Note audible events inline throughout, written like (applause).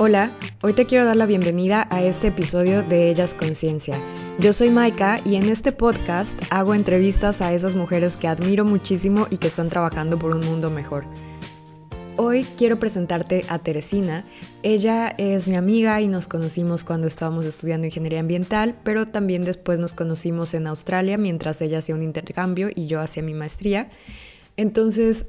Hola, hoy te quiero dar la bienvenida a este episodio de Ellas Conciencia. Yo soy Maika y en este podcast hago entrevistas a esas mujeres que admiro muchísimo y que están trabajando por un mundo mejor. Hoy quiero presentarte a Teresina. Ella es mi amiga y nos conocimos cuando estábamos estudiando ingeniería ambiental, pero también después nos conocimos en Australia mientras ella hacía un intercambio y yo hacía mi maestría. Entonces,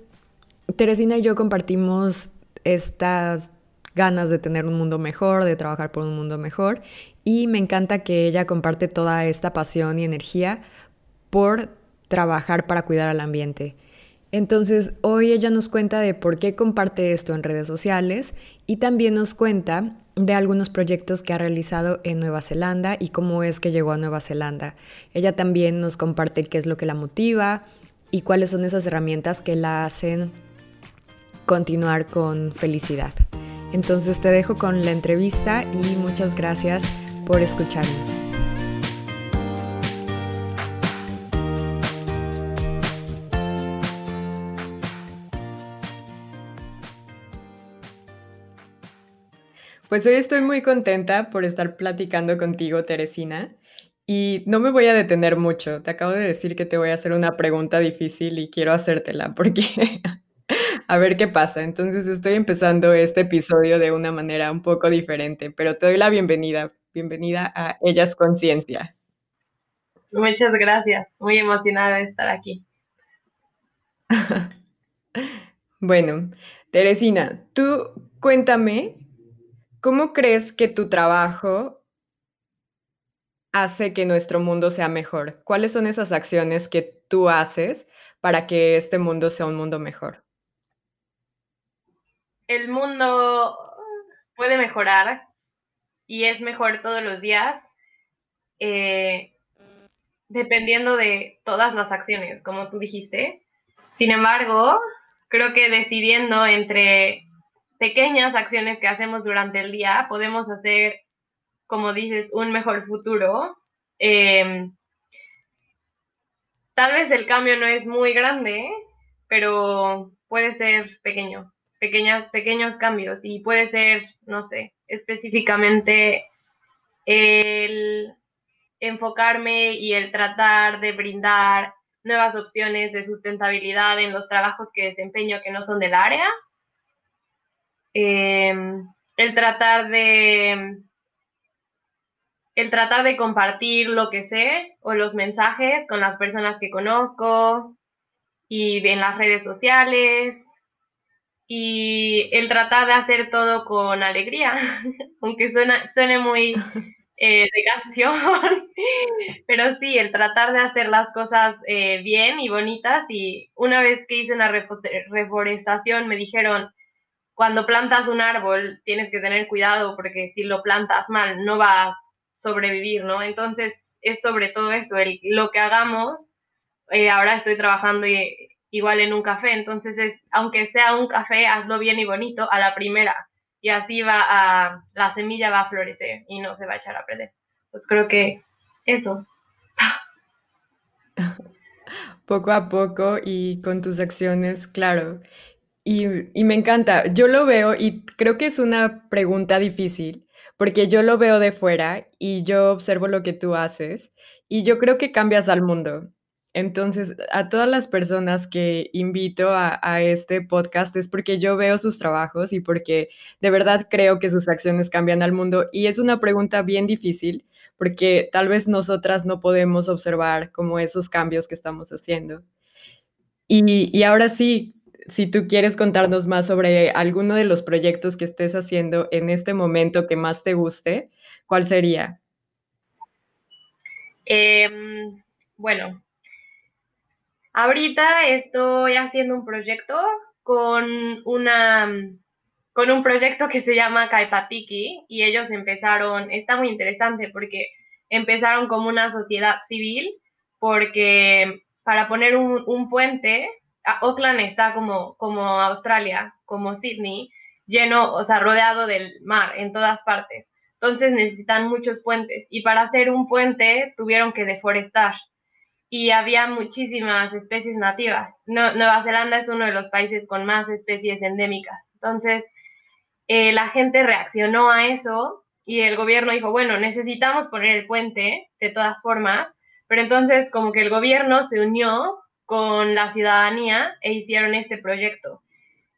Teresina y yo compartimos estas ganas de tener un mundo mejor, de trabajar por un mundo mejor. Y me encanta que ella comparte toda esta pasión y energía por trabajar para cuidar al ambiente. Entonces, hoy ella nos cuenta de por qué comparte esto en redes sociales y también nos cuenta de algunos proyectos que ha realizado en Nueva Zelanda y cómo es que llegó a Nueva Zelanda. Ella también nos comparte qué es lo que la motiva y cuáles son esas herramientas que la hacen continuar con felicidad. Entonces te dejo con la entrevista y muchas gracias por escucharnos. Pues hoy estoy muy contenta por estar platicando contigo, Teresina. Y no me voy a detener mucho. Te acabo de decir que te voy a hacer una pregunta difícil y quiero hacértela porque (laughs) a ver qué pasa. Entonces estoy empezando este episodio de una manera un poco diferente, pero te doy la bienvenida. Bienvenida a Ellas Conciencia. Muchas gracias. Muy emocionada de estar aquí. (laughs) bueno, Teresina, tú cuéntame, ¿cómo crees que tu trabajo hace que nuestro mundo sea mejor? ¿Cuáles son esas acciones que tú haces para que este mundo sea un mundo mejor? El mundo puede mejorar y es mejor todos los días, eh, dependiendo de todas las acciones, como tú dijiste. Sin embargo, creo que decidiendo entre pequeñas acciones que hacemos durante el día, podemos hacer, como dices, un mejor futuro. Em, tal vez el cambio no es muy grande, pero puede ser pequeño pequeñas, pequeños cambios y puede ser, no sé, específicamente el enfocarme y el tratar de brindar nuevas opciones de sustentabilidad en los trabajos que desempeño que no son del área. Em, el tratar de el tratar de compartir lo que sé o los mensajes con las personas que conozco y en las redes sociales y el tratar de hacer todo con alegría, (laughs) aunque suena, suene muy (laughs) eh, de canción, (laughs) pero sí, el tratar de hacer las cosas eh, bien y bonitas. Y una vez que hice una reforestación me dijeron, cuando plantas un árbol tienes que tener cuidado porque si lo plantas mal no vas a sobrevivir, ¿no? Entonces es sobre todo eso, el, lo que hagamos. Eh, ahora estoy trabajando y igual en un café. Entonces, es, aunque sea un café, hazlo bien y bonito a la primera. Y así va a, la semilla va a florecer y no se va a echar a perder. Pues creo que eso. (laughs) Poco a poco y con tus acciones, claro. Y, y me encanta, yo lo veo y creo que es una pregunta difícil, porque yo lo veo de fuera y yo observo lo que tú haces y yo creo que cambias al mundo. Entonces, a todas las personas que invito a, este podcast es porque yo veo sus trabajos y porque de verdad creo que sus acciones cambian al mundo. Y es una pregunta bien difícil porque tal vez nosotras no podemos observar como esos cambios que estamos haciendo. Y, y ahora sí, si tú quieres contarnos más sobre alguno de los proyectos que estés haciendo en este momento que más te guste, ¿cuál sería? Em, bueno, Ahorita estoy haciendo un proyecto con una con un proyecto que se llama Kaipatiki y ellos empezaron, está muy interesante porque empezaron como una sociedad civil porque para poner un, puente, Auckland está como, como Australia, como Sydney, lleno, o sea, rodeado del mar en todas partes. Entonces necesitan muchos puentes y para hacer un puente tuvieron que deforestar y había muchísimas especies nativas. Nueva Zelanda es uno de los países con más especies endémicas. Entonces, eh, la gente reaccionó a eso y el gobierno dijo, bueno, necesitamos poner el puente de todas formas, pero entonces como que el gobierno se unió con la ciudadanía e hicieron este proyecto.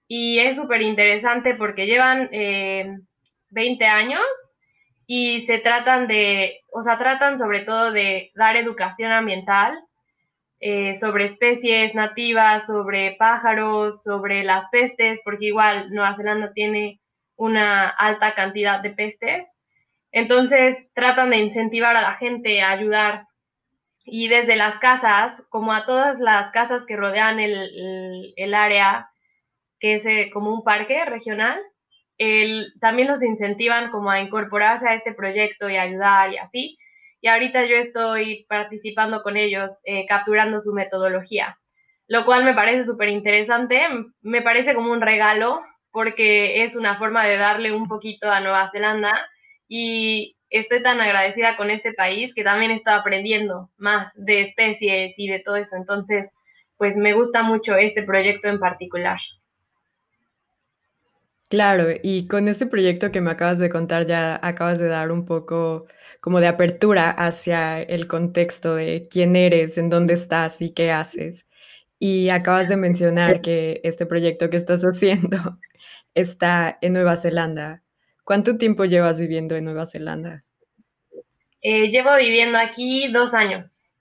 Y es súper interesante porque llevan 20 años y se tratan de, o sea, tratan sobre todo de dar educación ambiental eh, sobre especies nativas, sobre pájaros, sobre las pestes, porque igual Nueva Zelanda tiene una alta cantidad de pestes. Entonces tratan de incentivar a la gente a ayudar y desde las casas, como a todas las casas que rodean el, el, área, que es eh, como un parque regional, también los incentivan como a incorporarse a este proyecto y ayudar y así. Y ahorita yo estoy participando con ellos, eh, capturando su metodología, lo cual me parece súper interesante, me parece como un regalo porque es una forma de darle un poquito a Nueva Zelanda y estoy tan agradecida con este país que también estoy aprendiendo más de especies y de todo eso. Entonces, pues me gusta mucho este proyecto en particular. Claro, y con este proyecto que me acabas de contar ya acabas de dar un poco como de apertura hacia el contexto de quién eres, en dónde estás y qué haces. Y acabas de mencionar que este proyecto que estás (laughs) haciendo está en Nueva Zelanda. ¿Cuánto tiempo llevas viviendo en Nueva Zelanda? Eh, llevo viviendo aquí dos años.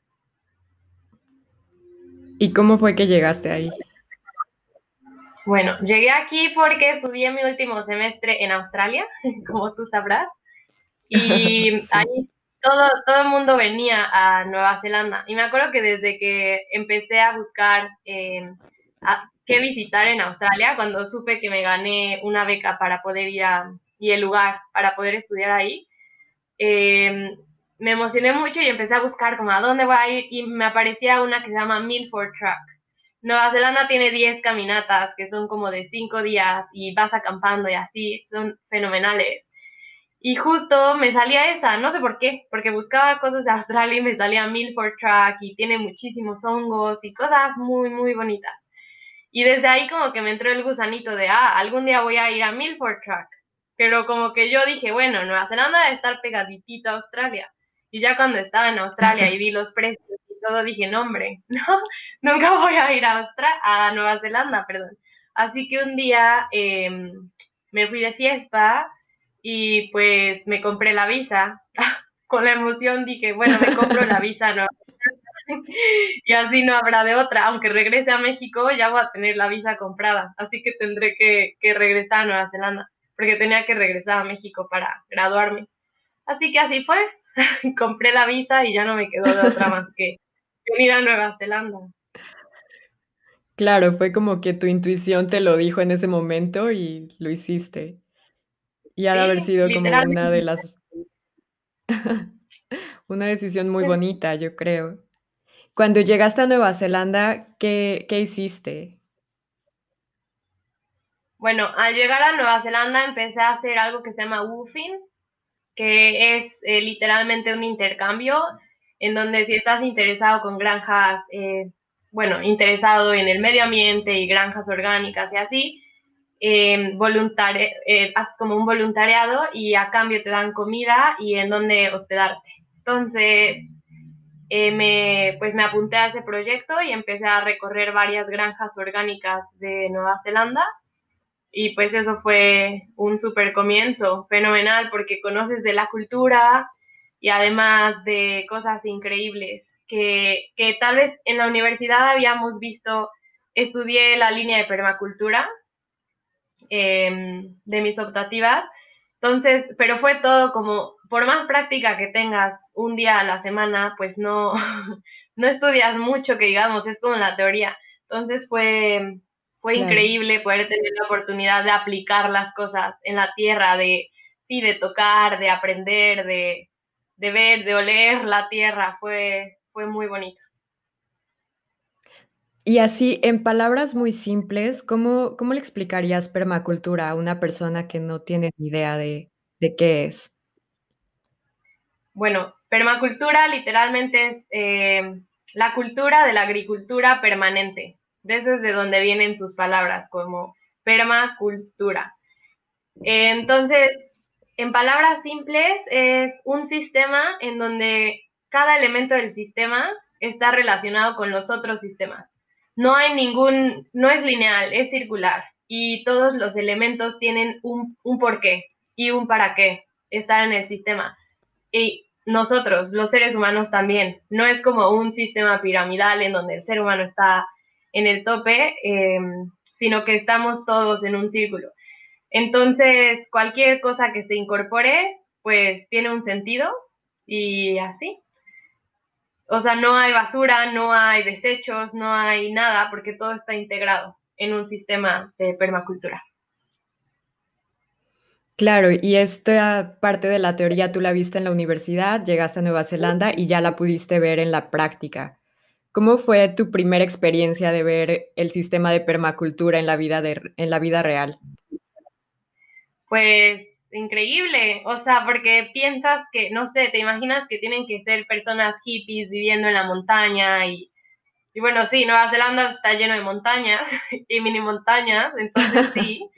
¿Y cómo fue que llegaste ahí? Bueno, llegué aquí porque estudié mi último semestre en Australia, (laughs) como tú sabrás, y (laughs) ahí todo, todo el mundo venía a Nueva Zelanda. Y me acuerdo que desde que empecé a buscar eh, qué visitar en Australia, cuando supe que me gané una beca para poder ir a, y el lugar para poder estudiar ahí, eh, me emocioné mucho y empecé a buscar como a dónde voy a ir. Y me aparecía una que se llama Milford Track Nueva Zelanda tiene 10 caminatas que son como de 5 días y vas acampando y así, son fenomenales. Y justo me salía esa, no sé por qué, porque buscaba cosas de Australia y me salía Milford Track y tiene muchísimos hongos y cosas muy, muy bonitas. Y desde ahí como que me entró el gusanito de, ah, algún día voy a ir a Milford Track. Pero como que yo dije, bueno, Nueva Zelanda debe estar pegaditito a Australia. Y ya cuando estaba en Australia y vi los precios todo dije, no, hombre, (laughs) no, nunca voy a ir a, a Nueva Zelanda, perdón. Así que un día em, me fui de fiesta y pues me compré la visa. (laughs) Con la emoción dije, bueno, me compro la visa no (laughs) y así no habrá de otra. Aunque regrese a México, ya voy a tener la visa comprada. Así que tendré que regresar a Nueva Zelanda, porque tenía que regresar a México para graduarme. Así que así fue. Compré la visa y ya no me quedó de otra más que venir a Nueva Zelanda. Claro, fue como que tu intuición te lo dijo en ese momento y lo hiciste. Y ha de haber sido como una de las... (laughs) una decisión muy bonita, yo creo. Cuando llegaste a Nueva Zelanda, ¿qué, qué hiciste? Bueno, al llegar a Nueva Zelanda empecé a hacer algo que se llama woofing, que es eh, literalmente un intercambio en donde si estás interesado con granjas, eh, bueno, interesado en el medio ambiente y granjas orgánicas y así, eh, eh, haces como un voluntariado y a cambio te dan comida y en donde hospedarte. Entonces, eh, me, pues me apunté a ese proyecto y empecé a recorrer varias granjas orgánicas de Nueva Zelanda. Y pues eso fue un súper comienzo, fenomenal, porque conoces de la cultura, y además de cosas increíbles que, tal vez en la universidad habíamos visto, estudié la línea de permacultura em, de mis optativas, entonces, pero fue todo como, por más práctica que tengas un día a la semana, pues no, (laughs) no estudias mucho, que digamos, es como la teoría. Entonces fue, fue increíble poder tener la oportunidad de aplicar las cosas en la tierra, de, sí, de tocar, de aprender, de, de ver, de oler la tierra, fue, fue muy bonito. Y así, en palabras muy simples, ¿cómo, ¿cómo, le explicarías permacultura a una persona que no tiene ni idea de, de qué es? Bueno, permacultura literalmente es eh, la cultura de la agricultura permanente. De eso es de donde vienen sus palabras, como permacultura. entonces, en palabras simples, es un sistema en donde cada elemento del sistema está relacionado con los otros sistemas. No hay ningún, no es lineal, es circular y todos los elementos tienen un, un porqué y un para qué estar en el sistema. Y nosotros, los seres humanos también, no es como un sistema piramidal en donde el ser humano está en el tope, em, sino que estamos todos en un círculo. Entonces, cualquier cosa que se incorpore, pues tiene un sentido y así. O sea, no hay basura, no hay desechos, no hay nada, porque todo está integrado en un sistema de permacultura. Claro, y esta parte de la teoría tú la viste en la universidad, llegaste a Nueva Zelanda y ya la pudiste ver en la práctica. ¿Cómo fue tu primera experiencia de ver el sistema de permacultura en la vida, en la vida real? Pues increíble, o sea, porque piensas que, no sé, te imaginas que tienen que ser personas hippies viviendo en la montaña y, y bueno, sí, Nueva Zelanda está lleno de montañas (laughs) y mini montañas, entonces (laughs) sí,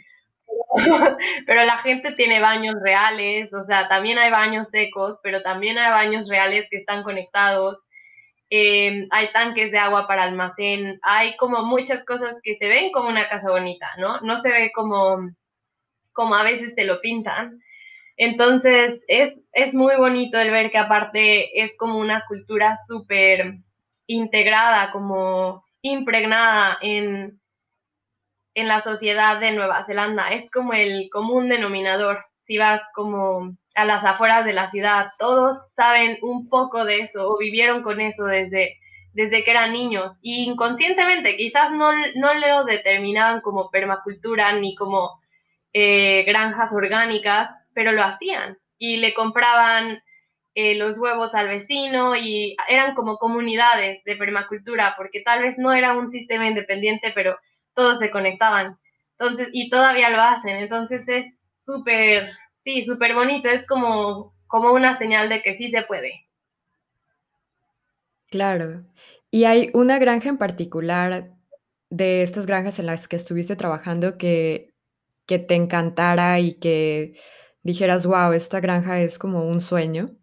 (laughs) pero la gente tiene baños reales, o sea, también hay baños secos, pero también hay baños reales que están conectados. Em, hay tanques de agua para almacén, hay como muchas cosas que se ven como una casa bonita, ¿no? No se ve como como a veces te lo pintan. Entonces, es, es muy bonito el ver que aparte es como una cultura súper integrada, como impregnada en, en la sociedad de Nueva Zelanda. Es como el común denominador. Si vas como a las afueras de la ciudad, todos saben un poco de eso o vivieron con eso desde, desde que eran niños. Y inconscientemente, quizás no, no lo determinaban como permacultura ni como eh, granjas orgánicas, pero lo hacían y le compraban eh, los huevos al vecino y eran como comunidades de permacultura, porque tal vez no era un sistema independiente, pero todos se conectaban. Entonces, y todavía lo hacen. Entonces es súper, sí, súper bonito. Es como, como una señal de que sí se puede. Claro. Y hay una granja en particular de estas granjas en las que estuviste trabajando que que te encantara y que dijeras, wow, esta granja es como un sueño?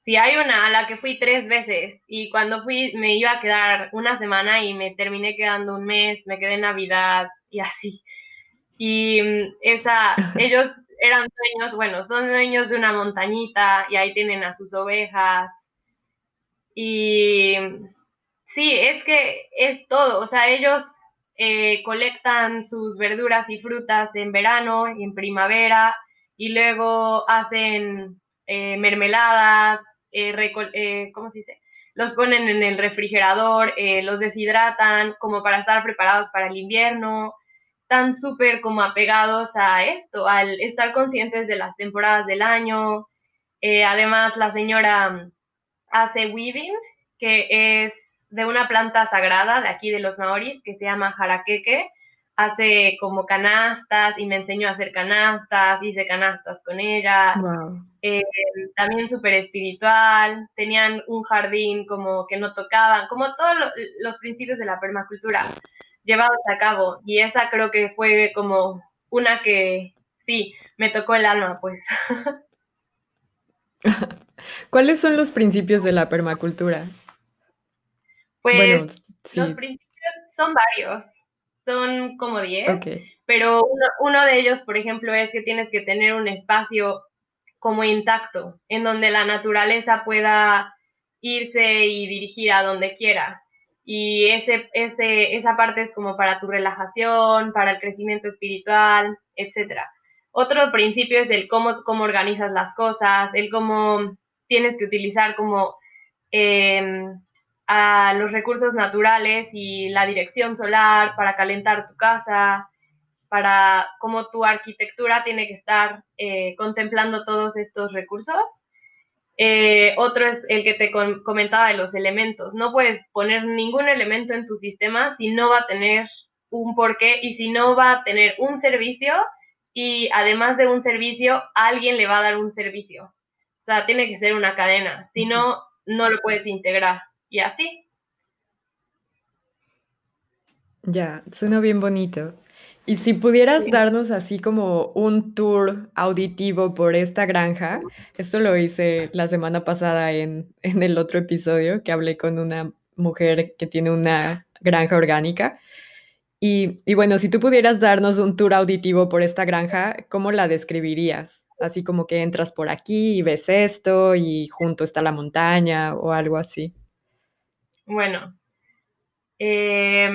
Sí, hay una a la que fui tres veces y cuando fui me iba a quedar una semana y me terminé quedando un mes, me quedé en Navidad y así. Y mm, esa, (laughs) ellos eran dueños, bueno, son dueños de una montañita y ahí tienen a sus ovejas. Y sí, es que es todo, o sea, ellos eh, colectan sus verduras y frutas en verano y en primavera y luego hacen eh, mermeladas, eh, ¿cómo se dice? Los ponen en el refrigerador, los deshidratan como para estar preparados para el invierno. Están súper como apegados a esto, al estar conscientes de las temporadas del año. además, la señora hace weaving, que es de una planta sagrada de aquí de los maoris que se llama jaraqueque. Hace como canastas y me enseñó a hacer canastas, hice canastas con ella. Eh, también súper espiritual, tenían un jardín como que no tocaban, como todos los principios de la permacultura llevados a cabo. Y esa creo que fue como una que sí, me tocó el alma, pues. (laughs) (laughs) ¿Cuáles son los principios de la permacultura? Pues los principios son varios, son como 10, pero uno, de ellos, por ejemplo, es que tienes que tener un espacio como intacto, en donde la naturaleza pueda irse y dirigir a donde quiera. Y ese, ese, esa parte es como para tu relajación, para el crecimiento espiritual, etc. Otro principio es el cómo, cómo organizas las cosas, el cómo tienes que utilizar como em, a los recursos naturales y la dirección solar para calentar tu casa, para cómo tu arquitectura tiene que estar eh, contemplando todos estos recursos. Eh, otro es el que te comentaba de los elementos. No puedes poner ningún elemento en tu sistema si no va a tener un porqué y si no va a tener un servicio y además de un servicio, alguien le va a dar un servicio. O sea, tiene que ser una cadena. Si no, no lo puedes integrar y así. Ya, suena bien bonito. Y si pudieras darnos así como un tour auditivo por esta granja, esto lo hice la semana pasada en, en el otro episodio que hablé con una mujer que tiene una granja orgánica. Y, y, bueno, si tú pudieras darnos un tour auditivo por esta granja, ¿cómo la describirías? Así como que entras por aquí y ves esto y junto está la montaña o algo así. Bueno, eh,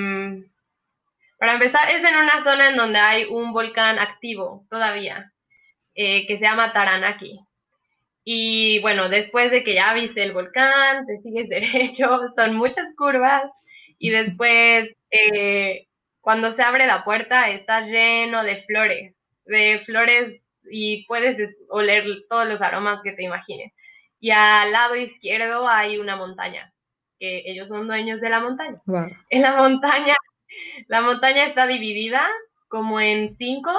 para empezar, es en una zona en donde hay un volcán activo todavía, eh, que se llama Taranaki. Y bueno, después de que ya viste el volcán, te sigues (laughs) derecho, son muchas curvas. Y después, eh, cuando se abre la puerta, está lleno de flores, de flores y puedes oler todos los aromas que te imagines. Y al lado izquierdo hay una montaña, que ellos son dueños de la montaña. En la montaña la montaña está dividida como en cinco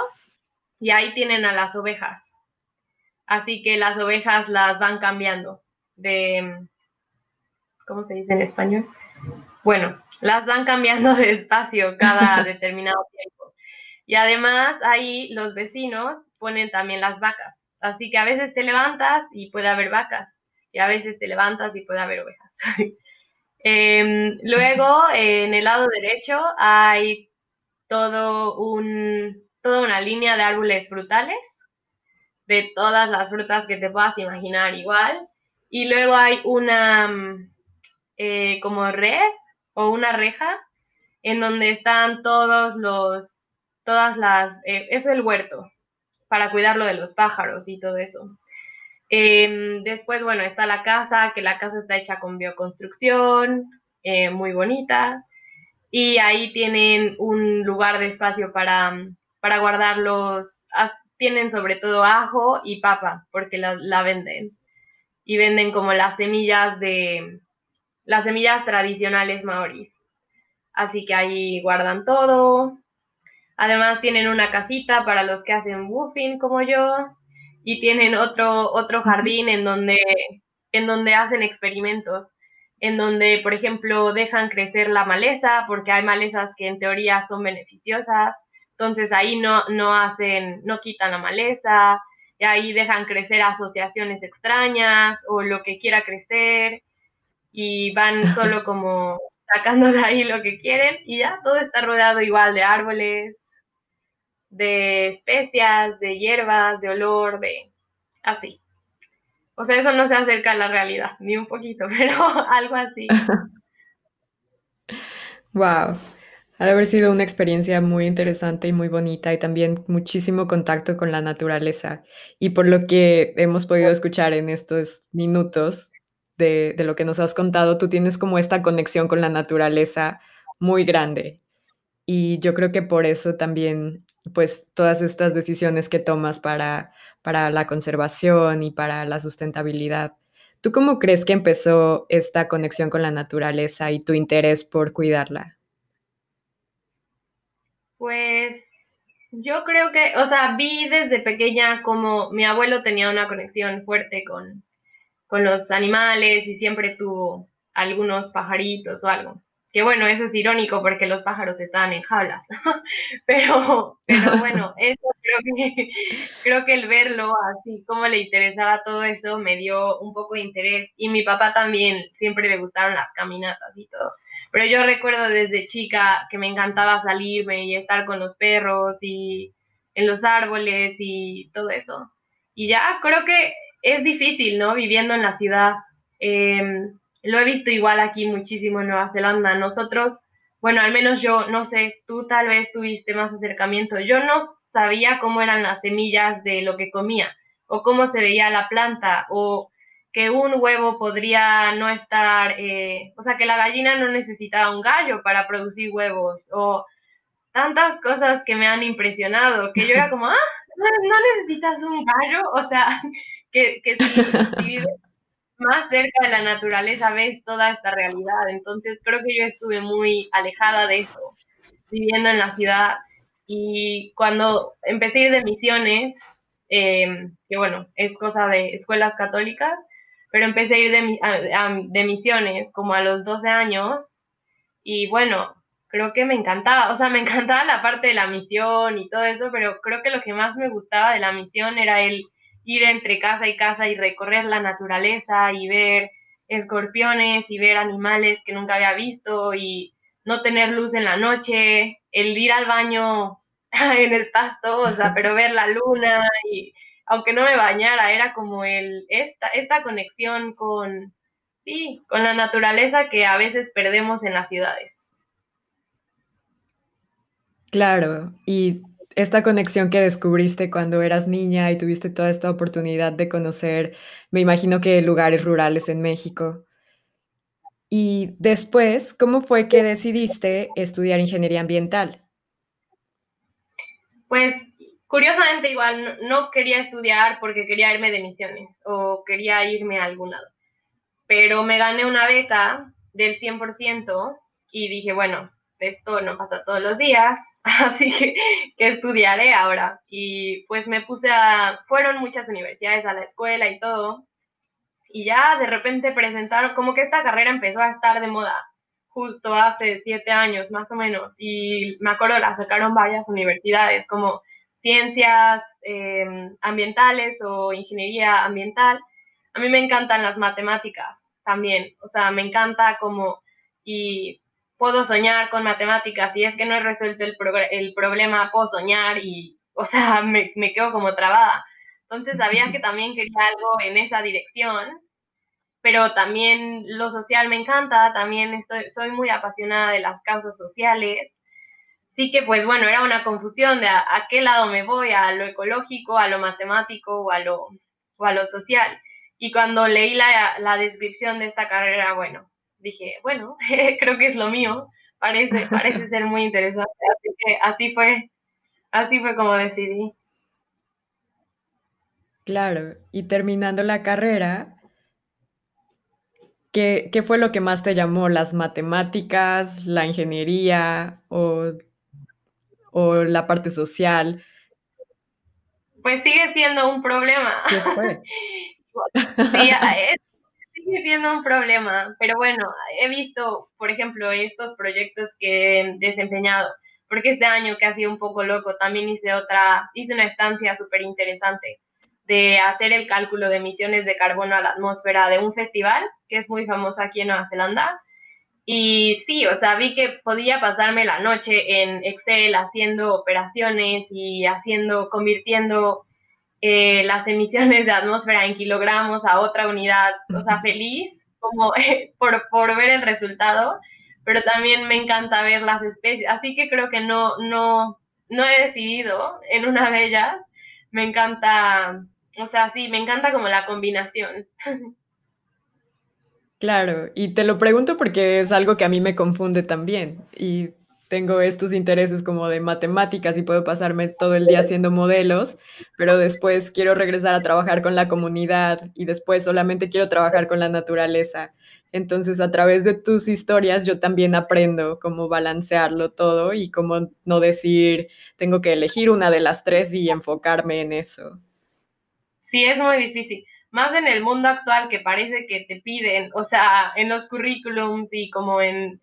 y ahí tienen a las ovejas. Así que las ovejas las van cambiando de, ¿cómo se dice en español? Bueno, las van cambiando de espacio cada (laughs) determinado tiempo. Y además ahí los vecinos ponen también las vacas. Así que a veces te levantas y puede haber vacas. Y a veces te levantas y puede haber ovejas. (laughs) Em, luego, en el lado derecho hay todo un, toda una línea de árboles frutales, de todas las frutas que te puedas imaginar igual. Y luego hay una eh, como red o una reja en donde están todos los, todas las, eh, es el huerto para cuidarlo de los pájaros y todo eso. Em, después, bueno, está la casa, que la casa está hecha con bioconstrucción, eh, muy bonita. Y ahí tienen un lugar de espacio para, para guardar los... Ah, tienen sobre todo ajo y papa, porque la, venden. Y venden como las semillas de... las semillas tradicionales maoris. Así que ahí guardan todo. Además tienen una casita para los que hacen woofing como yo y tienen otro, otro jardín en donde, en donde hacen experimentos, en donde, por ejemplo, dejan crecer la maleza, porque hay malezas que en teoría son beneficiosas, entonces ahí no, no hacen, no quitan la maleza, y ahí dejan crecer asociaciones extrañas o lo que quiera crecer, y van (laughs) solo como sacando de ahí lo que quieren, y ya todo está rodeado igual de árboles, de especias, de hierbas, de olor, de así. O sea, eso no se acerca a la realidad, ni un poquito, (laughs) pero algo así. (laughs) Wow. Ha de haber sido una experiencia muy interesante y muy bonita y también muchísimo contacto con la naturaleza. Y por lo que hemos podido escuchar en estos minutos de, de lo que nos has contado, tú tienes como esta conexión con la naturaleza muy grande. Y yo creo que por eso también pues todas estas decisiones que tomas para, para la conservación y para la sustentabilidad. ¿Tú cómo crees que empezó esta conexión con la naturaleza y tu interés por cuidarla? Pues yo creo que, o sea, vi desde pequeña como mi abuelo tenía una conexión fuerte con, con los animales y siempre tuvo algunos pajaritos o algo. Que bueno, eso es irónico porque los pájaros estaban en jaulas. (laughs) pero, pero bueno, (laughs) eso creo que, creo que el verlo así como le interesaba todo eso me dio un poco de interés. Y mi papá también siempre le gustaron las caminatas y todo. Pero yo recuerdo desde chica que me encantaba salirme y estar con los perros y en los árboles y todo eso. Y ya creo que es difícil, ¿no? Viviendo en la ciudad. Eh, lo he visto igual aquí muchísimo en Nueva Zelanda. Nosotros, bueno, al menos yo, no sé, tú tal vez tuviste más acercamiento. Yo no sabía cómo eran las semillas de lo que comía, o cómo se veía la planta, o que un huevo podría no estar, eh, o sea, que la gallina no necesitaba un gallo para producir huevos, o tantas cosas que me han impresionado, que yo era como, ah, no, necesitas un gallo, o sea, (laughs) que, que si, si más cerca de la naturaleza ves toda esta realidad. Entonces creo que yo estuve muy alejada de eso, viviendo en la ciudad. Y cuando empecé a ir de misiones, em, que bueno, es cosa de escuelas católicas, pero empecé a ir de, de misiones como a los 12 años. Y bueno, creo que me encantaba, o sea, me encantaba la parte de la misión y todo eso, pero creo que lo que más me gustaba de la misión era el ir entre casa y casa y recorrer la naturaleza y ver escorpiones y ver animales que nunca había visto y no tener luz en la noche, el ir al baño (laughs) en el pasto, o sea, (laughs) pero ver la luna y aunque no me bañara, era como el esta esta conexión con sí, con la naturaleza que a veces perdemos en las ciudades. Claro, y esta conexión que descubriste cuando eras niña y tuviste toda esta oportunidad de conocer, me imagino que lugares rurales en México. Y después, ¿cómo fue que decidiste estudiar ingeniería ambiental? Pues curiosamente igual no, quería estudiar porque quería irme de misiones o quería irme a algún lado. Pero me gané una beca del 100% y dije, bueno, esto no pasa todos los días, así que, estudiaré ahora. Y pues me puse a, fueron muchas universidades a la escuela y todo, y ya de repente presentaron, como que esta carrera empezó a estar de moda justo hace siete años más o menos, y me acuerdo la sacaron varias universidades como ciencias em, ambientales o ingeniería ambiental. A mí me encantan las matemáticas también, o sea, me encanta como, y puedo soñar con matemáticas, y es que no he resuelto el, el problema, puedo soñar y, o sea, (laughs) me, me quedo como trabada. Entonces sabía que también quería algo en esa dirección, pero también lo social me encanta, también estoy, soy muy apasionada de las causas sociales. Sí que pues bueno, era una confusión de a, qué lado me voy, a lo ecológico, a lo matemático o a lo, o a lo social. Y cuando leí la, la descripción de esta carrera, bueno, dije, bueno, (laughs) creo que es lo mío, parece, parece (laughs) ser muy interesante. Así que así fue, así fue como decidí. Claro, y terminando la carrera, ¿qué, ¿qué, fue lo que más te llamó? ¿Las matemáticas, la ingeniería o, o la parte social? Pues sigue siendo un problema. ¿Qué fue? (laughs) sí, es, sigue siendo un problema, pero bueno, he visto, por ejemplo, estos proyectos que he desempeñado, porque este año que ha sido un poco loco, también hice otra, hice una estancia súper interesante de hacer el cálculo de emisiones de carbono a la atmósfera de un festival que es muy famoso aquí en Nueva Zelanda. Y sí, o sea, vi que podía pasarme la noche en Excel haciendo operaciones y haciendo, convirtiendo eh, las emisiones de atmósfera en kilogramos a otra unidad, o sea, feliz como (laughs) por, por ver el resultado, pero también me encanta ver las especies, así que creo que no, no, no he decidido en una de ellas, me encanta o sea, sí, me encanta como la combinación. (laughs) Claro, y te lo pregunto porque es algo que a mí me confunde también. Y tengo estos intereses como de matemáticas y puedo pasarme todo el día haciendo modelos, pero después quiero regresar a trabajar con la comunidad y después solamente quiero trabajar con la naturaleza. Entonces, a través de tus historias, yo también aprendo cómo balancearlo todo y cómo no decir, tengo que elegir una de las tres y enfocarme en eso sí es muy difícil. Más en el mundo actual que parece que te piden, o sea, en los currículums y como en,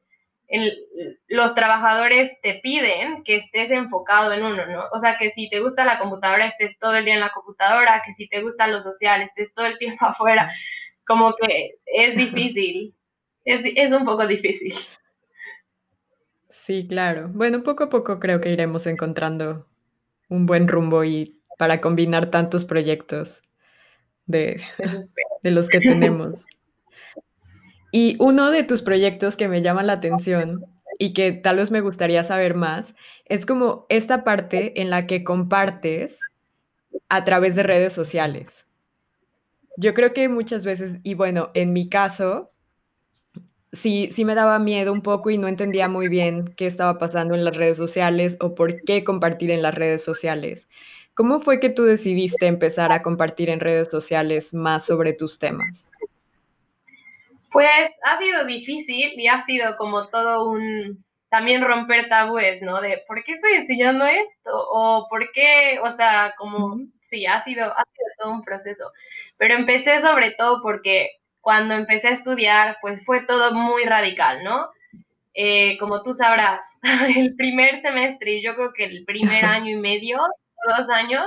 los trabajadores te piden que estés enfocado en uno, ¿no? O sea, que si te gusta la computadora, estés todo el día en la computadora, que si te gusta lo social, estés todo el tiempo (laughs) afuera. Como que es difícil. Es, es un poco difícil. Sí, claro. Bueno, poco a poco creo que iremos encontrando un buen rumbo y para combinar tantos proyectos de, de los que tenemos. (laughs) Y uno de tus proyectos que me llama la atención y que tal vez me gustaría saber más, es como esta parte en la que compartes a través de redes sociales. Yo creo que muchas veces, y bueno, en mi caso, sí, sí me daba miedo un poco y no entendía muy bien qué estaba pasando en las redes sociales o por qué compartir en las redes sociales. ¿Cómo fue que tú decidiste empezar a compartir en redes sociales más sobre tus temas? Pues ha sido difícil y ha sido como todo un, también romper tabúes, ¿no? De ¿por qué estoy enseñando esto? O ¿por qué? O sea, como, sí, ha sido, ha sido todo un proceso. Pero empecé sobre todo porque cuando empecé a estudiar, pues fue todo muy radical, ¿no? eh, como tú sabrás, (laughs) el primer semestre y yo creo que el primer (laughs) año y medio, dos años,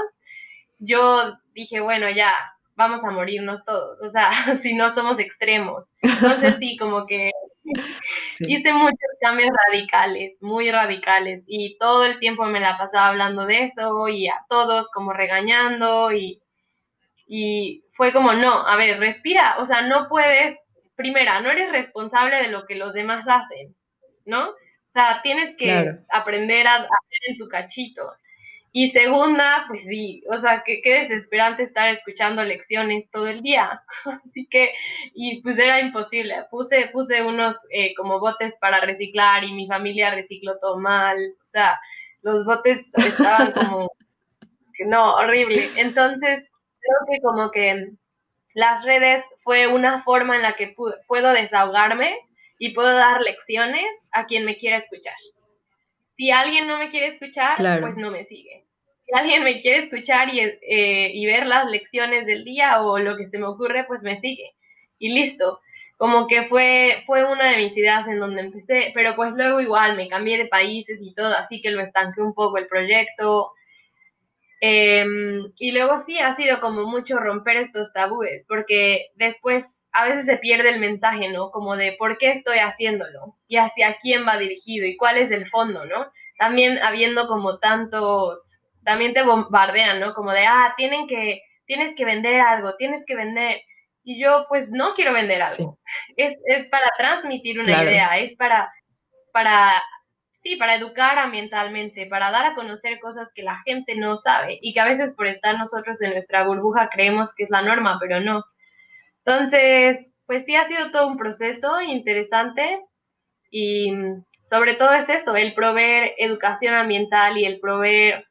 yo dije, bueno, ya, vamos a morirnos todos, o sea, (laughs) si no somos extremos. Entonces sí, como que (laughs) hice muchos cambios radicales, muy radicales, y todo el tiempo me la pasaba hablando de eso y a todos como regañando y, y fue como, no, a ver, respira, o sea, no puedes, primera, no eres responsable de lo que los demás hacen, ¿no? O sea, tienes que aprender a hacer en tu cachito. Y segunda, pues sí, o sea, qué, qué desesperante estar escuchando lecciones todo el día. (laughs) Así que, y pues era imposible. Puse, puse unos eh, como botes para reciclar y mi familia recicló todo mal. O sea, los botes estaban como, no, horrible. Entonces, creo que como que las redes fue una forma en la que puedo desahogarme y puedo dar lecciones a quien me quiera escuchar. Si alguien no me quiere escuchar, pues no me sigue. Si alguien me quiere escuchar y, eh, y ver las lecciones del día o lo que se me ocurre, pues me sigue. Y listo. Como que fue, fue una de mis ideas en donde empecé, pero pues luego igual me cambié de países y todo, así que lo estanqué un poco el proyecto. Em, y luego sí ha sido como mucho romper estos tabúes, porque después a veces se pierde el mensaje, ¿no? Como de por qué estoy haciéndolo y hacia quién va dirigido y cuál es el fondo, ¿no? También habiendo como tantos, también te bombardean, ¿no? Como de, ah, tienen que, tienes que vender algo, tienes que vender. Y yo, pues, no quiero vender algo. Es, es, para transmitir una idea, es para, para, sí, para educar ambientalmente, para dar a conocer cosas que la gente no sabe y que a veces por estar nosotros en nuestra burbuja creemos que es la norma, pero no entonces, pues sí ha sido todo un proceso interesante y sobre todo es eso, el proveer educación ambiental y el proveer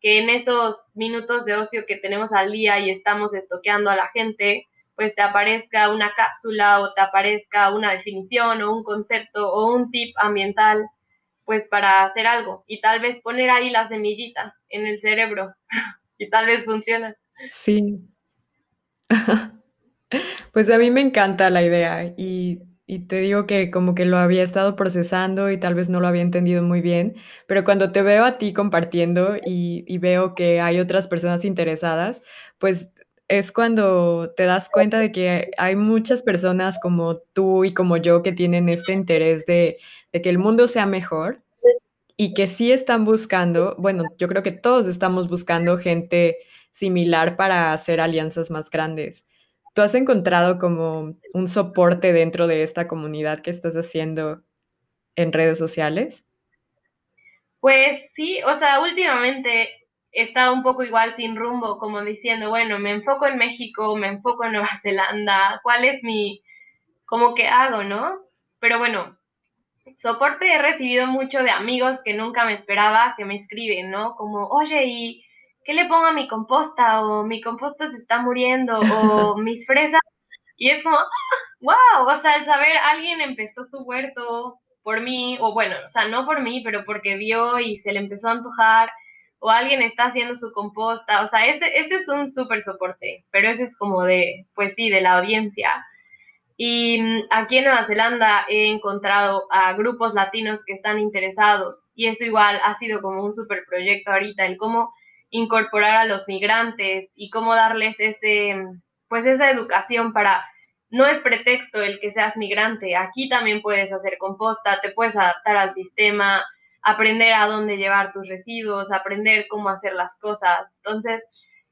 que en esos minutos de ocio que tenemos al día y estamos estoqueando a la gente, pues te aparezca una cápsula o te aparezca una definición o un concepto o un tip ambiental, pues para hacer algo y tal vez poner ahí la semillita en el cerebro (laughs) y tal vez funcione. Sí. (laughs) Pues a mí me encanta la idea y, te digo que como que lo había estado procesando y tal vez no lo había entendido muy bien, pero cuando te veo a ti compartiendo y, veo que hay otras personas interesadas, pues es cuando te das cuenta de que hay muchas personas como tú y como yo que tienen este interés de, de que el mundo sea mejor y que sí están buscando, bueno, yo creo que todos estamos buscando gente similar para hacer alianzas más grandes. ¿Tú has encontrado como un soporte dentro de esta comunidad que estás haciendo en redes sociales? Pues sí, o sea, últimamente he estado un poco igual sin rumbo, como diciendo, bueno, me enfoco en México, me enfoco en Nueva (laughs) Zelanda, ¿cuál es mi, como que hago, no? Pero bueno, soporte he recibido mucho de amigos que nunca me esperaba que me escriben, ¿no? Como, oye, ¿y ¿qué le pongo a mi composta? O mi composta se está muriendo, o (laughs) mis fresas. Y es como, wow, o sea, el saber, alguien empezó su huerto por mí, o bueno, o sea, no por mí, pero porque vio y se le empezó a antojar, o alguien está haciendo su composta, o sea, ese, ese es un súper soporte, pero ese es como de, pues sí, de la audiencia. Y mm, aquí en Nueva Zelanda he encontrado a grupos latinos que están interesados y eso igual ha sido como un súper proyecto ahorita, el cómo incorporar a los migrantes y cómo darles ese, pues esa educación para, no es pretexto el que seas migrante, aquí también puedes hacer composta, te puedes adaptar al sistema, aprender a dónde llevar tus residuos, aprender cómo hacer las cosas. Entonces,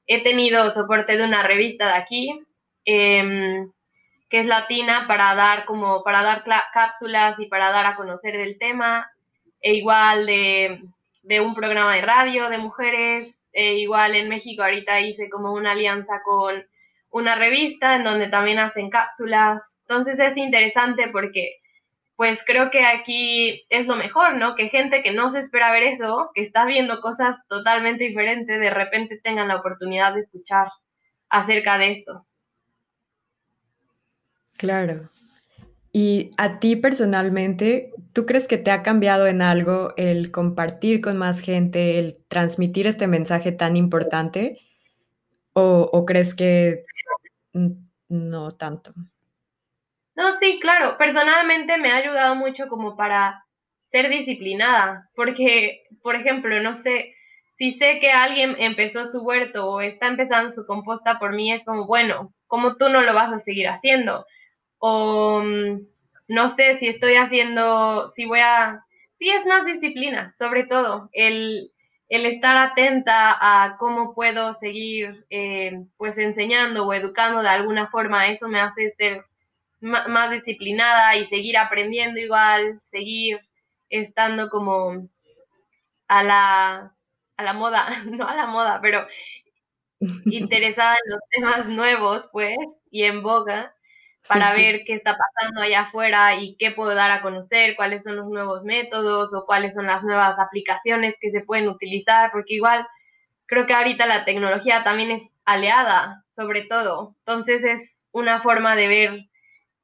he tenido soporte de una revista de aquí, em, que es latina, para dar como, para dar cápsulas y para dar a conocer del tema, e igual de, de un programa de radio de mujeres, eh, igual en México ahorita hice como una alianza con una revista en donde también hacen cápsulas. Entonces es interesante porque pues creo que aquí es lo mejor, ¿no? Que gente que no se espera ver eso, que está viendo cosas totalmente diferentes, de repente tengan la oportunidad de escuchar acerca de esto. Claro. Y a ti personalmente, ¿tú crees que te ha cambiado en algo el compartir con más gente, el transmitir este mensaje tan importante? ¿O, crees que no tanto? No, sí, claro. Personalmente me ha ayudado mucho como para ser disciplinada, porque, por ejemplo, no sé, si sé que alguien empezó su huerto o está empezando su composta por mí, es como, bueno, como tú no lo vas a seguir haciendo? O mm, no sé si estoy haciendo, si voy a, sí es más disciplina, sobre todo, el, el estar atenta a cómo puedo seguir eh, pues enseñando o educando de alguna forma, eso me hace ser más disciplinada y seguir aprendiendo igual, seguir estando como a la, a la moda, (laughs) no a la moda, pero (laughs) interesada en los temas nuevos, pues, y en boga, para ver qué está pasando allá afuera y qué puedo dar a conocer, cuáles son los nuevos métodos o cuáles son las nuevas aplicaciones que se pueden utilizar, porque igual creo que ahorita la tecnología también es aliada, sobre todo. Entonces es una forma de ver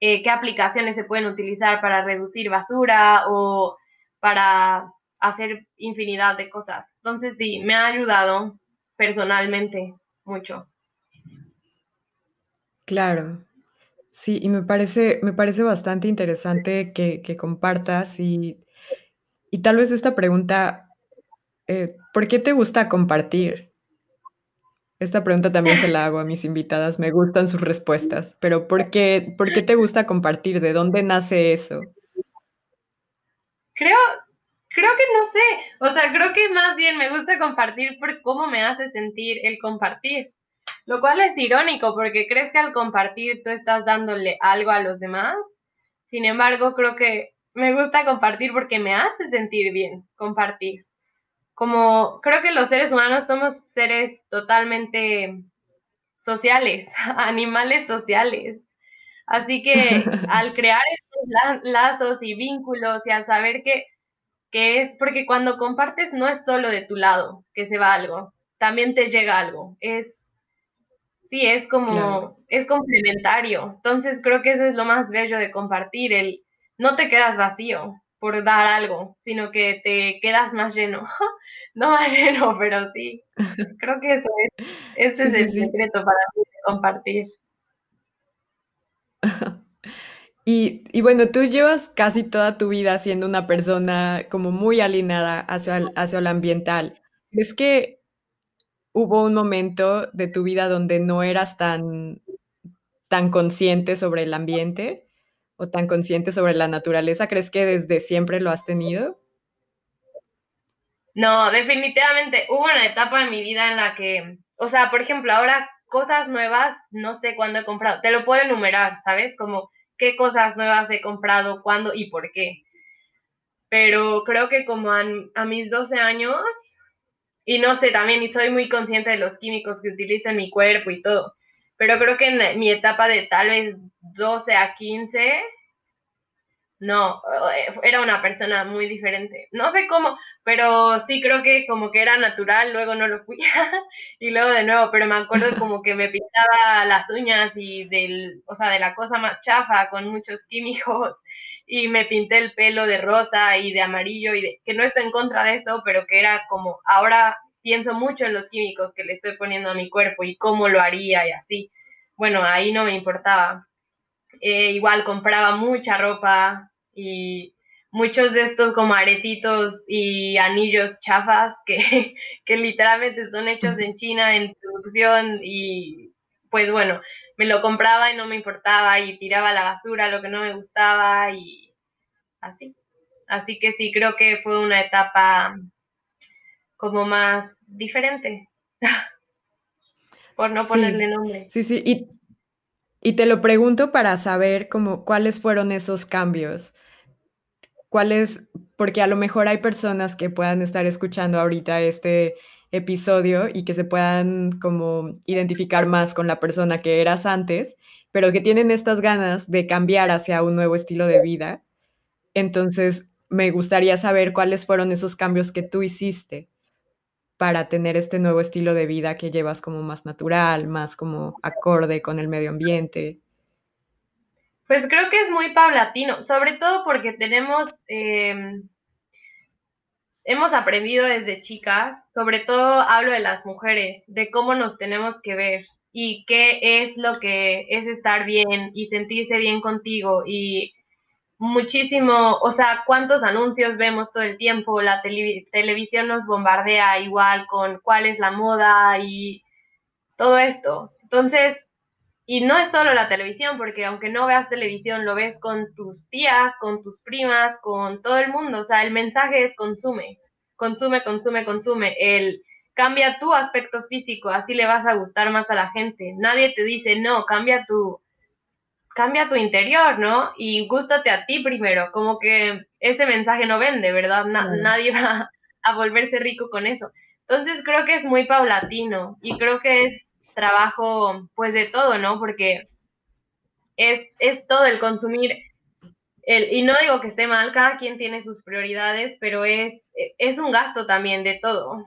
eh, qué aplicaciones se pueden utilizar para reducir basura o para hacer infinidad de cosas. Entonces sí, me ha ayudado personalmente mucho. Claro, sí, y me parece, me parece bastante interesante que, compartas y, tal vez esta pregunta, eh, ¿por qué te gusta compartir? Esta pregunta también se la hago a mis invitadas, me gustan sus respuestas, pero ¿por qué, ¿por qué te gusta compartir? ¿De dónde nace eso? Creo, creo que no sé, o sea, creo que más bien me gusta compartir por cómo me hace sentir el compartir. Lo cual es irónico porque crees que al compartir tú estás dándole algo a los demás. Sin embargo, creo que me gusta compartir porque me hace sentir bien compartir. Como creo que los seres humanos somos seres totalmente sociales, (laughs) animales sociales. Así que (laughs) al crear estos lazos y vínculos y al saber que, que es, porque cuando compartes no es solo de tu lado que se va algo, también te llega algo. Es Sí, es como, es complementario. Entonces creo que eso es lo más bello de compartir, el no te quedas vacío por dar algo, sino que te quedas más lleno. (laughs) no más lleno, pero sí. (laughs) Creo que eso es, ese es el secreto para mí de compartir. (laughs) Y, y, bueno, tú llevas casi toda tu vida siendo una persona como muy alineada hacia, hacia lo ambiental. ¿Es que hubo un momento de tu vida donde no eras tan, tan consciente sobre el ambiente o tan consciente sobre la naturaleza? ¿Crees que desde siempre lo has tenido? No, definitivamente hubo una etapa en mi vida en la que, o sea, por ejemplo, ahora cosas nuevas, no sé cuándo he comprado, te lo puedo enumerar, ¿sabes? Como qué cosas nuevas he comprado, cuándo y por qué. Pero creo que como a, mis 12 años y no sé, también y soy muy consciente de los químicos que utilizo en mi cuerpo y todo. Pero creo que en mi etapa de tal vez 12 a 15, no, eh, era una persona muy diferente. No sé cómo, pero sí creo que como que era natural, luego no lo fui. (laughs) y luego de nuevo, pero me acuerdo (laughs) como que me pintaba las uñas y del, o sea, de la cosa más chafa con muchos químicos y me pinté el pelo de rosa y de amarillo y que no estoy en contra de eso, pero que era como ahora pienso mucho en los químicos que le estoy poniendo a mi cuerpo y cómo lo haría y así. Bueno, ahí no me importaba. Eh, igual compraba mucha ropa y muchos de estos como aretitos y anillos chafas que, (laughs) que literalmente son hechos en China en producción y pues bueno, me lo compraba y no me importaba y tiraba la basura lo que no me gustaba y así. Así que sí, creo que fue una etapa como más diferente, (laughs) por no ponerle nombre. Sí, sí, y, y, te lo pregunto para saber como cuáles fueron esos cambios. ¿Cuáles? Porque a lo mejor hay personas que puedan estar escuchando ahorita este episodio y que se puedan como identificar más con la persona que eras antes, pero que tienen estas ganas de cambiar hacia un nuevo estilo de vida. Entonces, me gustaría saber cuáles fueron esos cambios que tú hiciste para tener este nuevo estilo de vida que llevas como más natural, más como acorde con el medio ambiente. Pues creo que es muy paulatino, sobre todo porque tenemos em, hemos aprendido desde chicas, sobre todo hablo de las mujeres, de cómo nos tenemos que ver, y qué es lo que es estar bien y sentirse bien contigo y muchísimo, o sea, cuántos anuncios vemos todo el tiempo, la televisión nos bombardea igual con cuál es la moda y todo esto. Entonces, y no es solo la televisión, porque aunque no veas televisión, lo ves con tus tías, con tus primas, con todo el mundo. O sea, el mensaje es consume, consume, consume, consume. El cambia tu aspecto físico, así le vas a gustar más a la gente. Nadie te dice, no, cambia tu, cambia tu interior, ¿no? Y gústate a ti primero, como que ese mensaje no vende, ¿verdad? Nadie (laughs) va a volverse rico con eso. Entonces creo que es muy paulatino y creo que es trabajo pues de todo, ¿no? Porque es, es todo el consumir, el, y no digo que esté mal, cada quien tiene sus prioridades, pero es, es un gasto también de todo.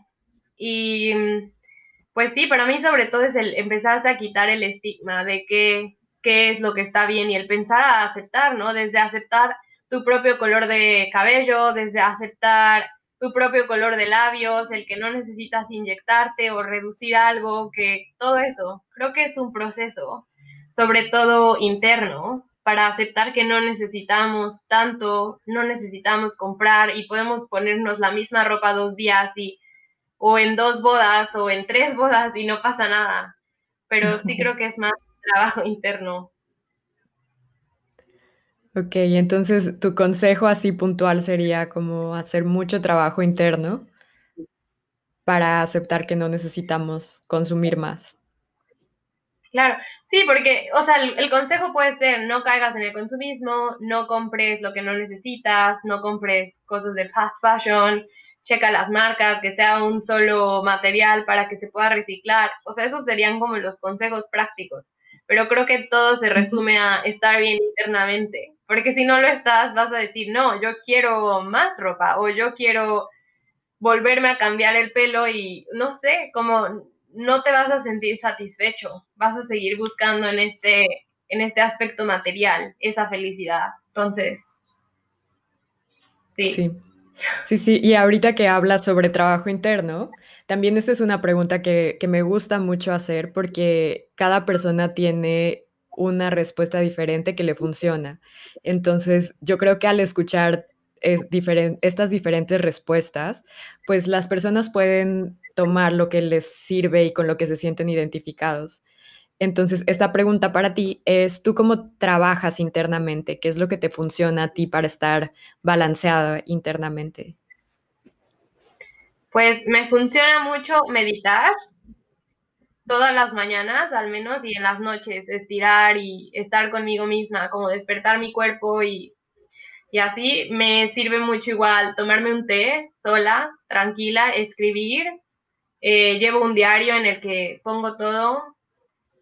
Y pues sí, para mí sobre todo es el empezarse a quitar el estigma de que qué es lo que está bien y el pensar a aceptar, ¿no? Desde aceptar tu propio color de cabello, desde aceptar tu propio color de labios, el que no necesitas inyectarte o reducir algo, que todo eso, creo que es un proceso, sobre todo interno, para aceptar que no necesitamos tanto, no necesitamos comprar y podemos ponernos la misma ropa dos días y o en dos bodas o en tres bodas y no pasa nada. Pero sí (laughs) creo que es más trabajo interno. Ok, entonces tu consejo así puntual sería como hacer mucho trabajo interno para aceptar que no necesitamos consumir más. Claro, sí, porque, o sea, el, consejo puede ser no caigas en el consumismo, no compres lo que no necesitas, no compres cosas de fast fashion, checa las marcas, que sea un solo material para que se pueda reciclar. O sea, esos serían como los consejos prácticos pero creo que todo se resume a estar bien internamente, porque si no lo estás, vas a decir, no, yo quiero más ropa o yo quiero volverme a cambiar el pelo y no sé, como no te vas a sentir satisfecho, vas a seguir buscando en este, en este aspecto material esa felicidad. Entonces, sí. Sí, sí, sí. y ahorita que hablas sobre trabajo interno, también esta es una pregunta que, me gusta mucho hacer porque cada persona tiene una respuesta diferente que le funciona. Entonces, yo creo que al escuchar estas diferentes respuestas, pues las personas pueden tomar lo que les sirve y con lo que se sienten identificados. Entonces, esta pregunta para ti es, ¿tú cómo trabajas internamente? ¿Qué es lo que te funciona a ti para estar balanceada internamente? Pues me funciona mucho meditar todas las mañanas al menos y en las noches estirar y estar conmigo misma, como despertar mi cuerpo y, y así me sirve mucho igual tomarme un té sola, tranquila, escribir. Eh, llevo un diario en el que pongo todo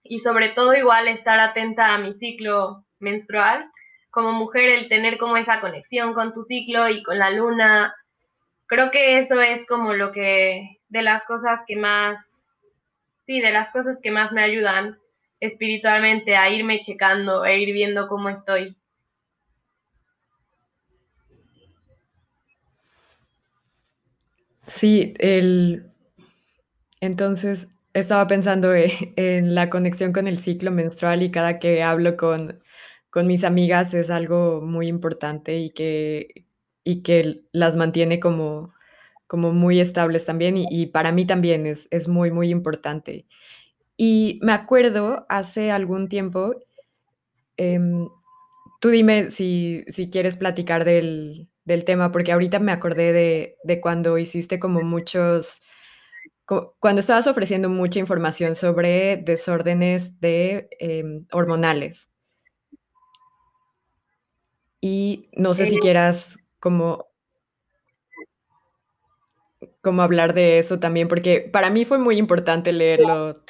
y sobre todo igual estar atenta a mi ciclo menstrual. Como mujer el tener como esa conexión con tu ciclo y con la luna, creo que eso es como lo que, de las cosas que más, sí, de las cosas que más me ayudan espiritualmente a irme checando e ir viendo cómo estoy. Sí, el... entonces estaba pensando e, en la conexión con el ciclo menstrual y cada que hablo con, con mis amigas es algo muy importante y que, y que las mantiene como, como muy estables también y, para mí también es, es, muy, muy importante. Y me acuerdo hace algún tiempo, em, tú dime si, si quieres platicar del, del, tema, porque ahorita me acordé de, de cuando hiciste como muchos, cuando estabas ofreciendo mucha información sobre desórdenes de em, hormonales. Y no sé si quieras como, como hablar de eso también, porque para mí fue muy importante leerlo,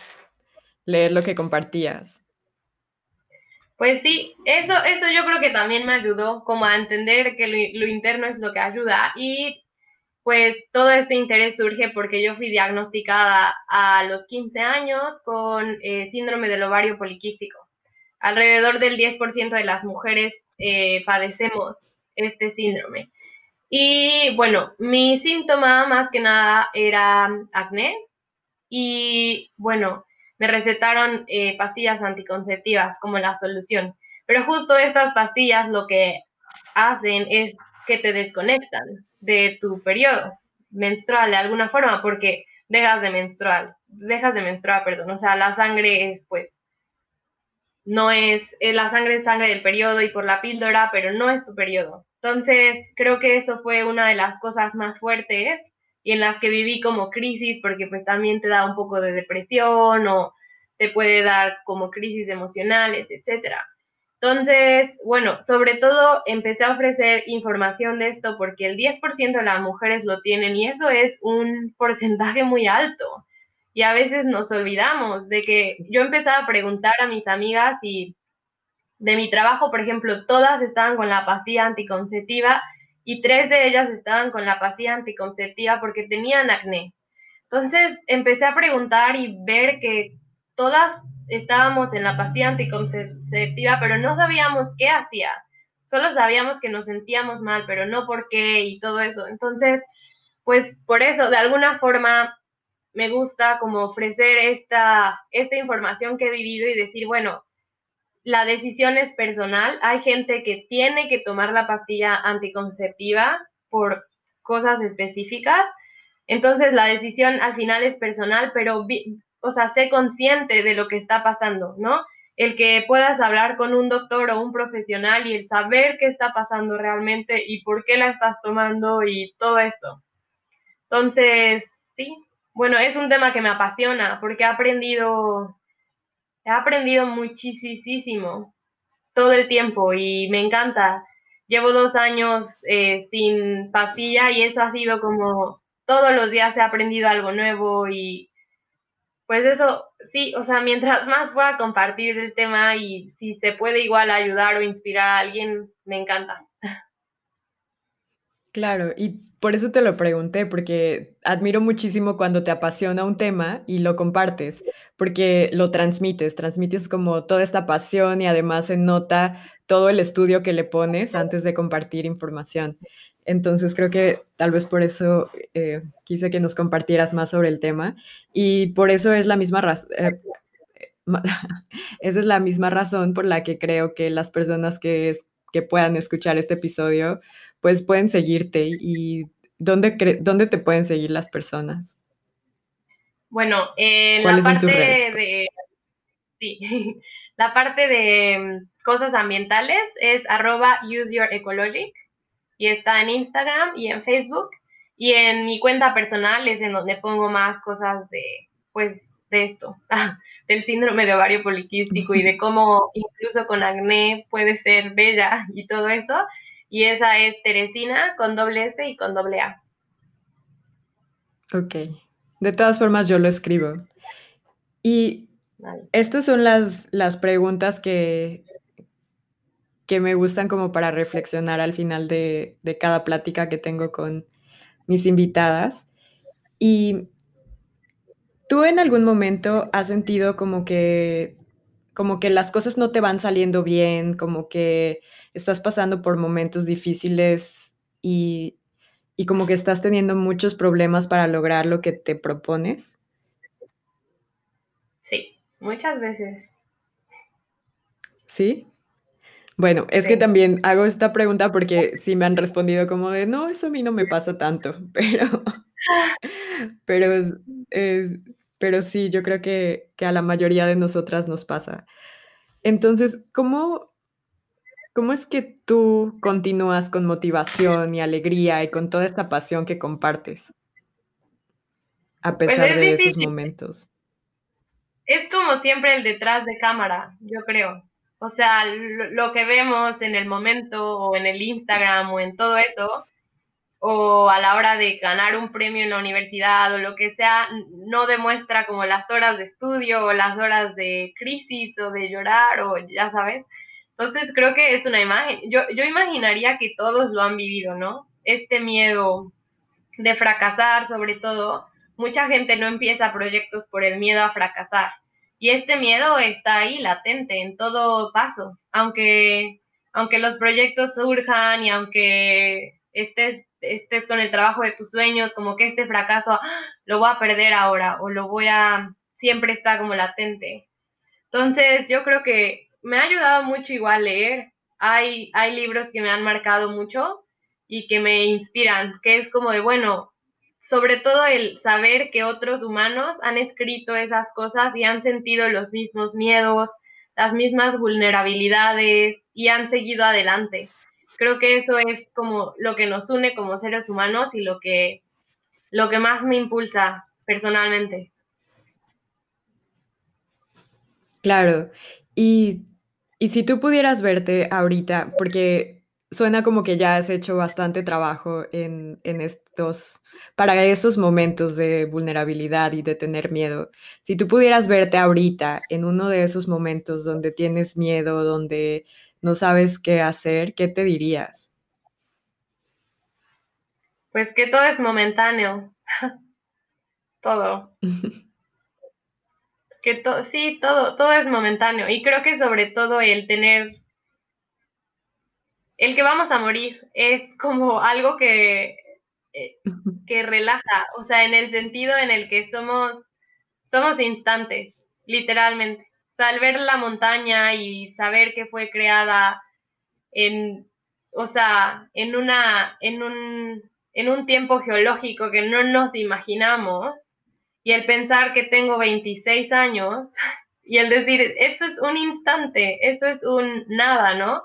leer lo que compartías. Pues sí, eso, eso yo creo que también me ayudó como a entender que lo, interno es lo que ayuda y pues todo este interés surge porque yo fui diagnosticada a los 15 años con eh, síndrome del ovario poliquístico. Alrededor del 10% de las mujeres eh, padecemos este síndrome. Y bueno, mi síntoma más que nada era acné y bueno, me recetaron eh, pastillas anticonceptivas como la solución. Pero justo estas pastillas lo que hacen es que te desconectan de tu periodo menstrual de alguna forma, porque dejas de menstruar, dejas de menstruar, perdón, o sea, la sangre es pues, no es, eh, la sangre sangre del periodo y por la píldora, pero no es tu periodo. Entonces, creo que eso fue una de las cosas más fuertes y en las que viví como crisis, porque pues también te da un poco de depresión o te puede dar como crisis emocionales, etcétera. Entonces, bueno, sobre todo empecé a ofrecer información de esto porque el 10% de las mujeres lo tienen y eso es un porcentaje muy alto. Y a veces nos olvidamos de que yo empezaba a preguntar a mis amigas y de mi trabajo, por ejemplo, todas estaban con la pastilla anticonceptiva y tres de ellas estaban con la pastilla anticonceptiva porque tenían acné. Entonces empecé a preguntar y ver que todas estábamos en la pastilla anticonceptiva, pero no sabíamos qué hacía. Solo sabíamos que nos sentíamos mal, pero no por qué y todo eso. Entonces, pues por eso, de alguna forma, me gusta como ofrecer esta, esta información que he vivido y decir, bueno, la decisión es personal. Hay gente que tiene que tomar la pastilla anticonceptiva por cosas específicas. Entonces, la decisión al final es personal, pero o sea, sé consciente de lo que está pasando, ¿no? El que puedas hablar con un doctor o un profesional y el saber qué está pasando realmente y por qué la estás tomando y todo esto. Entonces, sí, bueno, es un tema que me apasiona porque he aprendido, he aprendido muchísimo todo el tiempo y me encanta. Llevo dos años eh, sin pastilla y eso ha sido como todos los días he aprendido algo nuevo y pues eso, sí, o sea, mientras (laughs) más pueda compartir el tema y si se puede igual ayudar o inspirar a alguien, me encanta. Claro, y por eso te lo pregunté, porque admiro muchísimo cuando te apasiona un tema y lo compartes, porque lo transmites, transmites como toda esta pasión y además se nota todo el estudio que le pones antes de compartir información. Entonces creo que tal vez por eso eh, quise que nos compartieras más sobre el tema y por eso es la misma razón. Eh, (laughs) esa es la misma razón por la que creo que las personas que, que puedan escuchar este episodio pues pueden seguirte y ¿dónde, dónde te pueden seguir las personas? Bueno, en (laughs) la parte de... Sí, la parte de cosas ambientales es arroba useyourecologic y está en Instagram y en Facebook y en mi cuenta personal es en donde pongo más cosas de, pues, de esto, (laughs) del síndrome de ovario poliquístico y de (laughs) cómo incluso con acné puede ser bella y todo eso. Y esa es Teresina con doble S y con doble A. Ok. De todas formas, yo lo escribo. Y estas son las, las preguntas que, que me gustan como para reflexionar al final de, cada plática que tengo con mis invitadas. Y tú en algún momento has sentido como que como que las cosas no te van saliendo bien, como que estás pasando por momentos difíciles y, y como que estás teniendo muchos problemas para lograr lo que te propones? Sí, muchas veces. ¿Sí? Bueno, es que también hago esta pregunta porque sí me han respondido como de, no, eso a mí no me pasa tanto, (laughs) pero, pero, pero sí, yo creo que, que, a la mayoría de nosotras nos pasa. Entonces, ¿cómo, ¿cómo es que tú continúas con motivación y alegría y con toda esta pasión que compartes a pues pesar de esos momentos? Es como siempre el detrás de cámara, yo creo. O sea, lo, que vemos en el momento o en el Instagram o en todo eso, o a la hora de ganar un premio en la universidad o lo que sea, no demuestra como las horas de estudio o las horas de crisis o de llorar o ya sabes. Entonces creo que es una imagen. Yo, yo imaginaría que todos lo han vivido, ¿no? Este miedo de fracasar sobre todo. Mucha gente no empieza proyectos por el miedo a fracasar y este miedo está ahí latente en todo paso, aunque, aunque los proyectos surjan y aunque estés, estés con el trabajo de tus sueños, como que este fracaso ¡ah! lo voy a perder ahora o lo voy a, siempre está como latente. Entonces, yo creo que me ha ayudado mucho igual leer. Hay, hay libros que me han marcado mucho y que me inspiran, que es como de, bueno, sobre todo el saber que otros humanos han escrito esas cosas y han sentido los mismos miedos, las mismas vulnerabilidades y han seguido adelante. Creo que eso es como lo que nos une como seres humanos y lo que, lo que más me impulsa personalmente. Claro, y, y si tú pudieras verte ahorita, porque suena como que ya has hecho bastante trabajo en, estos, para estos momentos de vulnerabilidad y de tener miedo. Si tú pudieras verte ahorita en uno de esos momentos donde tienes miedo, donde no sabes qué hacer, ¿qué te dirías? Pues que todo es momentáneo. (laughs) todo. (laughs) que todo, sí, todo, todo es momentáneo. Y creo que sobre todo el tener el que vamos a morir es como algo que, eh, (laughs) que relaja, o sea, en el sentido en el que somos, somos instantes, literalmente. O sea, al ver la montaña y saber que fue creada en, o sea, en una, en un, en un tiempo geológico que no nos imaginamos, y el pensar que tengo 26 años, (laughs) y el decir, eso es un instante, eso es un nada, ¿no?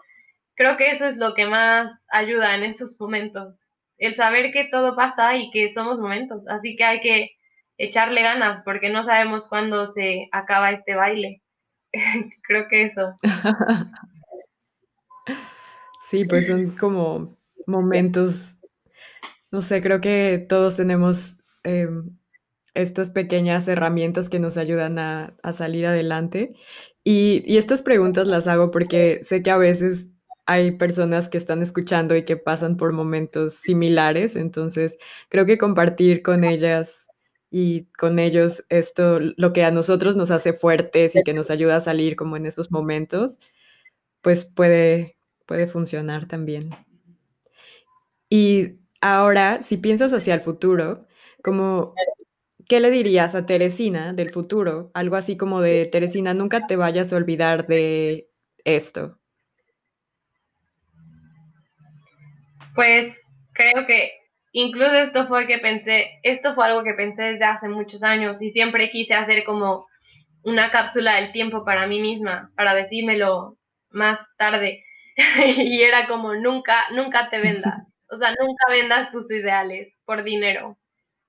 creo que eso es lo que más ayuda en esos momentos. El saber que todo pasa y que somos momentos. Así que hay que echarle ganas porque no sabemos cuándo se acaba este baile. (laughs) creo que eso. sí, pues son como momentos, no sé, creo que todos tenemos em, estas pequeñas herramientas que nos ayudan a, salir adelante. Y, y, estas preguntas las hago porque sé que a veces hay personas que están escuchando y que pasan por momentos similares, entonces creo que compartir con ellas y con ellos esto, lo que a nosotros nos hace fuertes y que nos ayuda a salir como en esos momentos, pues puede, puede funcionar también. Y ahora, si piensas hacia el futuro, como, ¿qué le dirías a Teresina del futuro? Algo así como de, Teresina, nunca te vayas a olvidar de esto. Pues creo que incluso esto fue que pensé, esto fue algo que pensé desde hace muchos años y siempre quise hacer como una cápsula del tiempo para mí misma, para decírmelo más tarde. (laughs) y era como nunca, nunca te (laughs) vendas. O sea, nunca vendas tus ideales por dinero.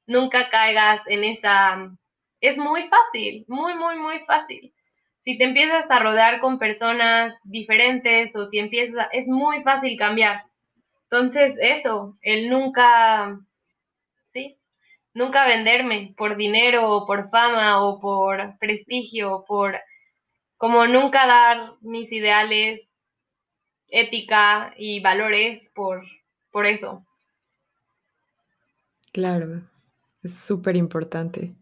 Nunca caigas en esa... Es muy fácil, muy, muy, muy fácil. Si te empiezas a rodear con personas diferentes o si empiezas, es muy fácil cambiar. Entonces, eso, el nunca, sí, nunca venderme por dinero o por fama o por prestigio, por como nunca dar mis ideales, ética y valores por, por eso. Claro, es súper importante.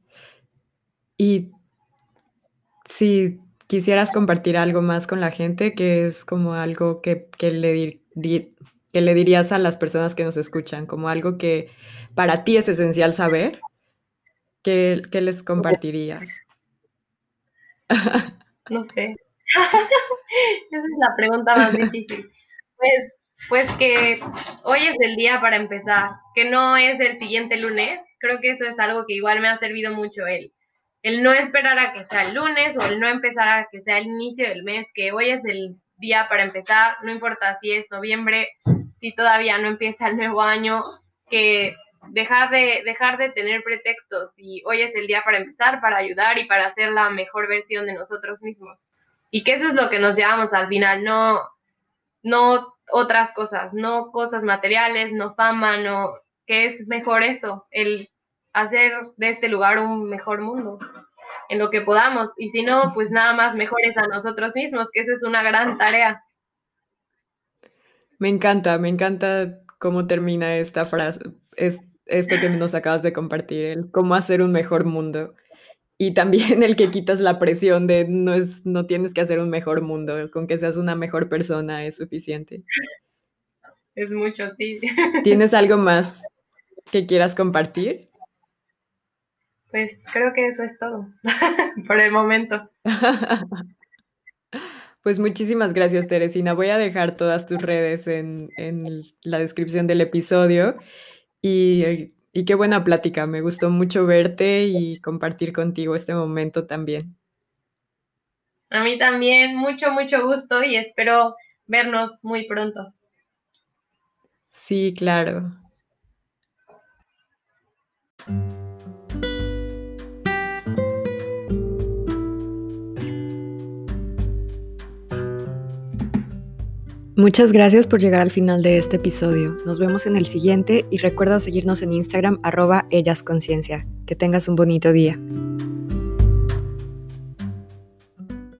Y si quisieras compartir algo más con la gente, que es como algo que, que le, que le dirías a las personas que nos escuchan? Como algo que para ti es esencial saber, ¿qué, les compartirías? (laughs) No sé. (laughs) Esa es la pregunta más difícil. Pues, pues que hoy es el día para empezar, que no es el siguiente lunes. Creo que eso es algo que igual me ha servido mucho el, el no esperar a que sea el lunes o el no empezar a que sea el inicio del mes, que hoy es el día para empezar, no importa si es noviembre, si todavía no empieza el nuevo año, que dejar de, dejar de tener pretextos y hoy es el día para empezar, para ayudar y para hacer la mejor versión de nosotros mismos. Y que eso es lo que nos llevamos al final, no, no otras cosas, no cosas materiales, no fama, no, que es mejor eso, el hacer de este lugar un mejor mundo en lo que podamos. Y si no, pues nada más mejores a nosotros mismos, que esa es una gran tarea. Me encanta, me encanta cómo termina esta frase, es, esto que nos acabas de compartir, el cómo hacer un mejor mundo. Y también el que quitas la presión de no, es, no tienes que hacer un mejor mundo, con que seas una mejor persona es suficiente. Es mucho, sí. ¿Tienes algo más que quieras compartir? Pues creo que eso es todo (laughs) por el momento. (laughs) Pues muchísimas gracias, Teresina. Voy a dejar todas tus redes en, la descripción del episodio. Y, y, qué buena plática. Me gustó mucho verte y compartir contigo este momento también. A mí también, mucho, mucho gusto y espero vernos muy pronto. Sí, claro. Muchas gracias por llegar al final de este episodio. Nos vemos en el siguiente y recuerda seguirnos en Instagram arroba ellasconciencia. Que tengas un bonito día.